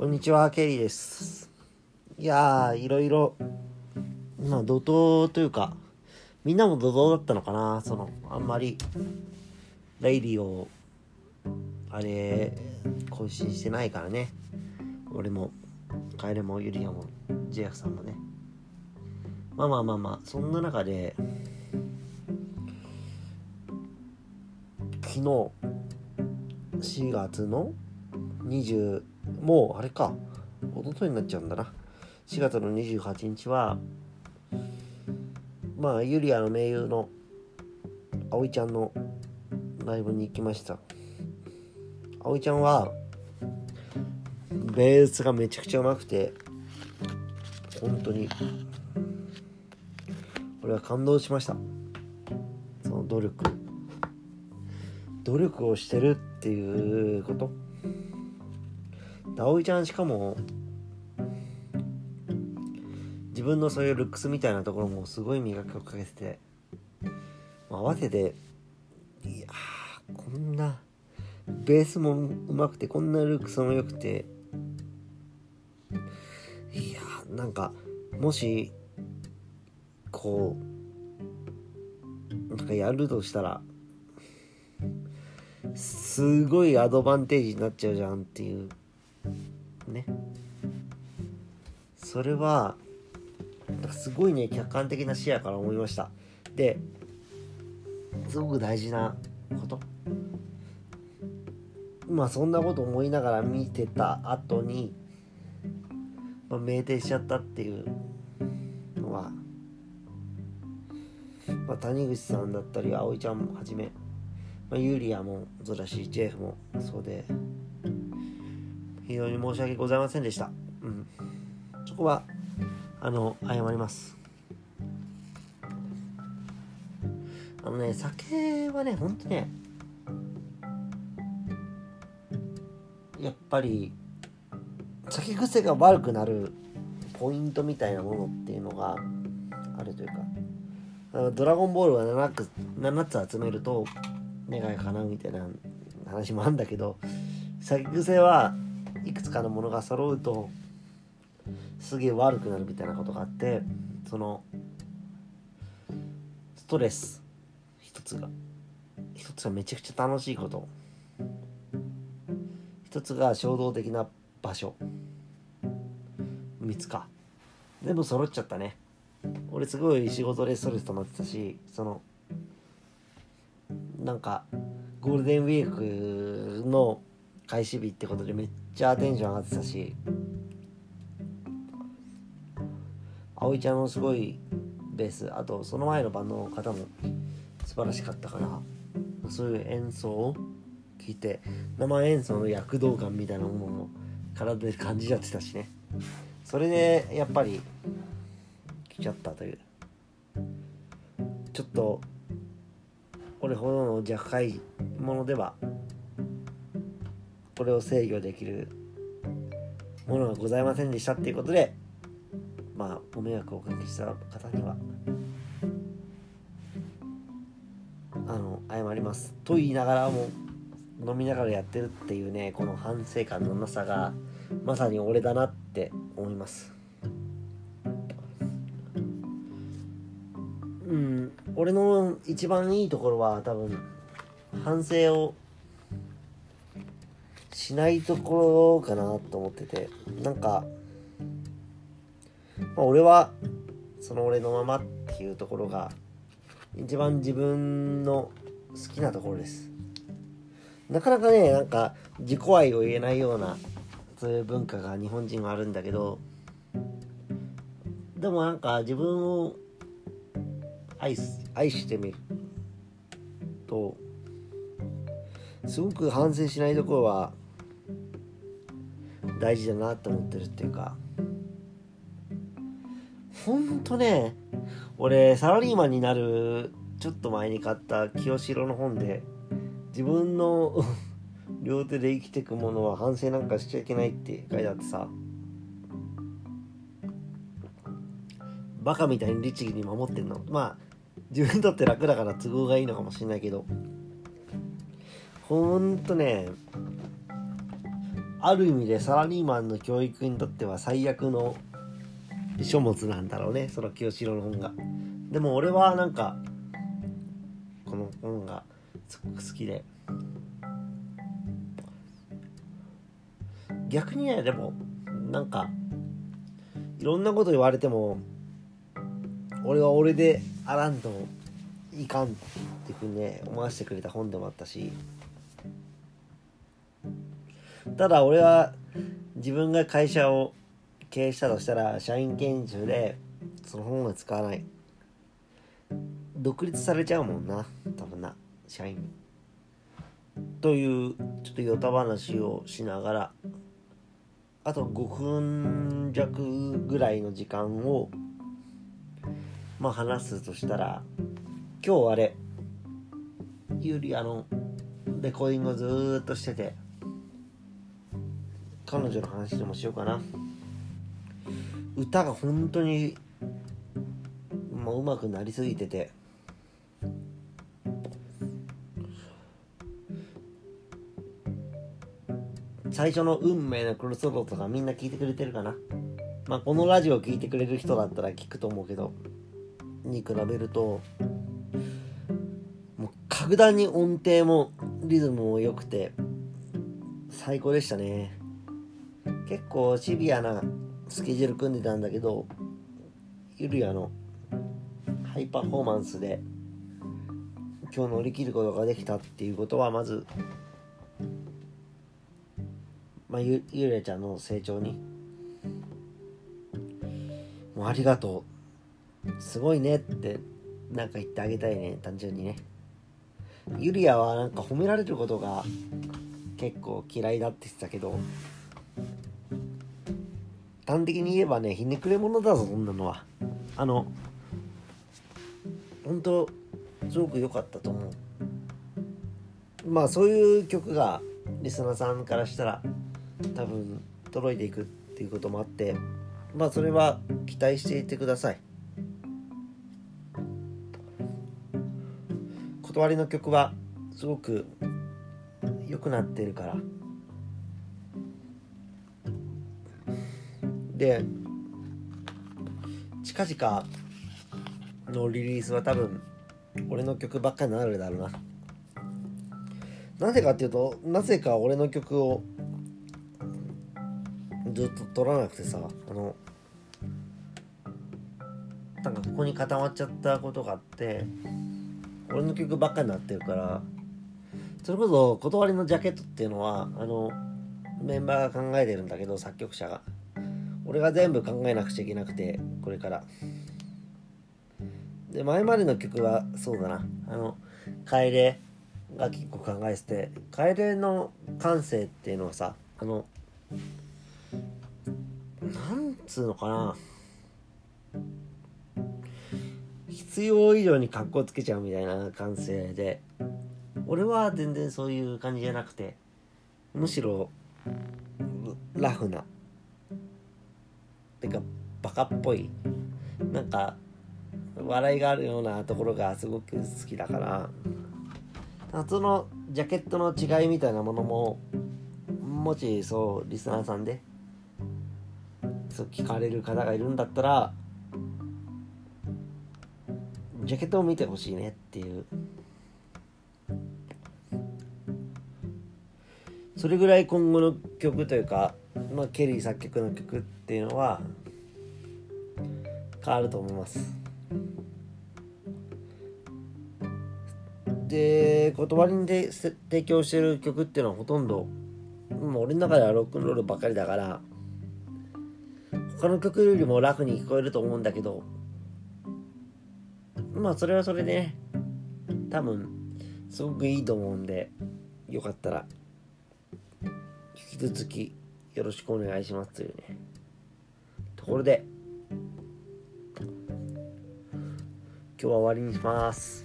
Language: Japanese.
こんにちは、ケリーです。いやー、いろいろ、まあ、怒涛というか、みんなも怒涛だったのかな、その、あんまり、レイディを、あれ、更新してないからね。俺も、カエルもユリアも、ジェフさんもね。まあまあまあまあ、そんな中で、昨日、4月の20もうあれか。一昨日になっちゃうんだな。4月の28日はまあユリアの盟友の葵ちゃんのライブに行きました。葵ちゃんはベースがめちゃくちゃうまくて本当に俺は感動しました。その努力。努力をしてるっていうこと。で葵ちゃんしかも自分のそういうルックスみたいなところもすごい磨きをかけてて、合わせていやこんなベースもうまくてこんなルックスも良くていやーなんかもしこうなんかやるとしたらすごいアドバンテージになっちゃうじゃんっていうね。それはすごいね客観的な視野から思いました。ですごく大事なこと。まあそんなこと思いながら見てた後に、まあ、酩酊しちゃったっていうのは、まあ、谷口さんだったり葵ちゃんもはじめまあ、ユリアもそうだしジェフもそうで非常に申し訳ございませんでした。うん。そこはあの謝ります。あのね酒はねほんとねやっぱり酒癖が悪くなるポイントみたいなものっていうのがあるというかドラゴンボールは 7, 7つ集めると願い叶うみたいな話もあるんだけど酒癖はいくつかのものが揃うとすげえ悪くなるみたいなことがあってそのストレス一つが。一つがめちゃくちゃ楽しいこと。一つが衝動的な場所。3つか。全部揃っちゃったね。俺すごい仕事でストレス溜まってたしそのなんかゴールデンウィークの開始日ってことでめっちゃテンション上がってたし葵ちゃんのすごいベースあとその前のバンドの方も素晴らしかったからそういう演奏を聞いて生演奏の躍動感みたいなものも体で感じちゃってたしね。それでやっぱり来ちゃったという。ちょっと俺ほどの若輩者ではこれを制御できるものがございませんでしたっていうことでまあご迷惑をおかけした方にはあの謝ります。と言いながらも飲みながらやってるっていうねこの反省感のなさがまさに俺だなって思います。うん俺の一番いいところは多分反省をしないところかなと思っててなんか、まあ、俺はその俺のままっていうところが一番自分の好きなところです。なかなかねなんか自己愛を言えないようなそういう文化が日本人はあるんだけどでもなんか自分を愛す愛してみるとすごく反省しないところは大事だなって思ってるっていうか。ほんとね俺サラリーマンになるちょっと前に買った清志郎の本で自分の 両手で生きてくものは反省なんかしちゃいけないって書いてあってさ。バカみたいに律儀に守ってんの。まあ自分にとって楽だから都合がいいのかもしれないけど。ほんとねある意味でサラリーマンの教育にとっては最悪の書物なんだろうねその清志郎の本が。でも俺はなんかこの本がすごく好きで。逆にねでもなんかいろんなこと言われても俺は俺であらんといかんっていうふうにね思わせてくれた本でもあったし。ただ俺は自分が会社を経営したとしたら社員研修でその本は使わない。独立されちゃうもんな多分な社員。というちょっとヨタ話をしながらあと5分弱ぐらいの時間をまあ話すとしたら今日あれユリアのレコーディングをずーっとしてて彼女の話でもしようかな。歌が本当にもう上手くなりすぎてて。最初の運命のクロスロードとかみんな聞いてくれてるかな。まあこのラジオ聞いてくれる人だったら聞くと思うけどに比べるともう格段に音程もリズムも良くて最高でしたね。結構シビアなスケジュール組んでたんだけどゆるやのハイパフォーマンスで今日乗り切ることができたっていうことはまずまあ、ゆゆれちゃんの成長にもうありがとう。すごいねってなんか言ってあげたいね単純にね。ゆりやはなんか褒められることが結構嫌いだって言ってたけど端的に言えばねひねくれ者だぞそんなのは。あの本当すごく良かったと思う。まあそういう曲がリスナーさんからしたら多分届いていくっていうこともあってまあそれは期待していてください。断りの曲はすごく良くなってるから。で近々のリリースは多分俺の曲ばっかになるだろうな。なぜかっていうとなぜか俺の曲をずっと撮らなくてさあのなんかここに固まっちゃったことがあって俺の曲ばっかになってるからそれこそ断りのジャケットっていうのはあのメンバーが考えてるんだけど作曲者が。俺が全部考えなくちゃいけなくてこれから。で前までの曲はそうだな。あの楓が結構考えてて楓の感性っていうのはさあのなんつうのかな。必要以上に格好つけちゃうみたいな感性で俺は全然そういう感じじゃなくてむしろラフなてかバカっぽい。なんか笑いがあるようなところがすごく好きだから。そのジャケットの違いみたいなものももしそうリスナーさんでそう聞かれる方がいるんだったらジャケットを見てほしいねっていう。それぐらい今後の曲というか、まあ、ケリー作曲の曲ってていうのは変わると思います。で言葉にで提供してる曲っていうのはほとんどもう俺の中ではロックンロールばっかりだから他の曲よりも楽に聞こえると思うんだけどまあそれはそれでね多分すごくいいと思うんでよかったら引き続きよろしくお願いしますというね。ころで今日は終わりにします。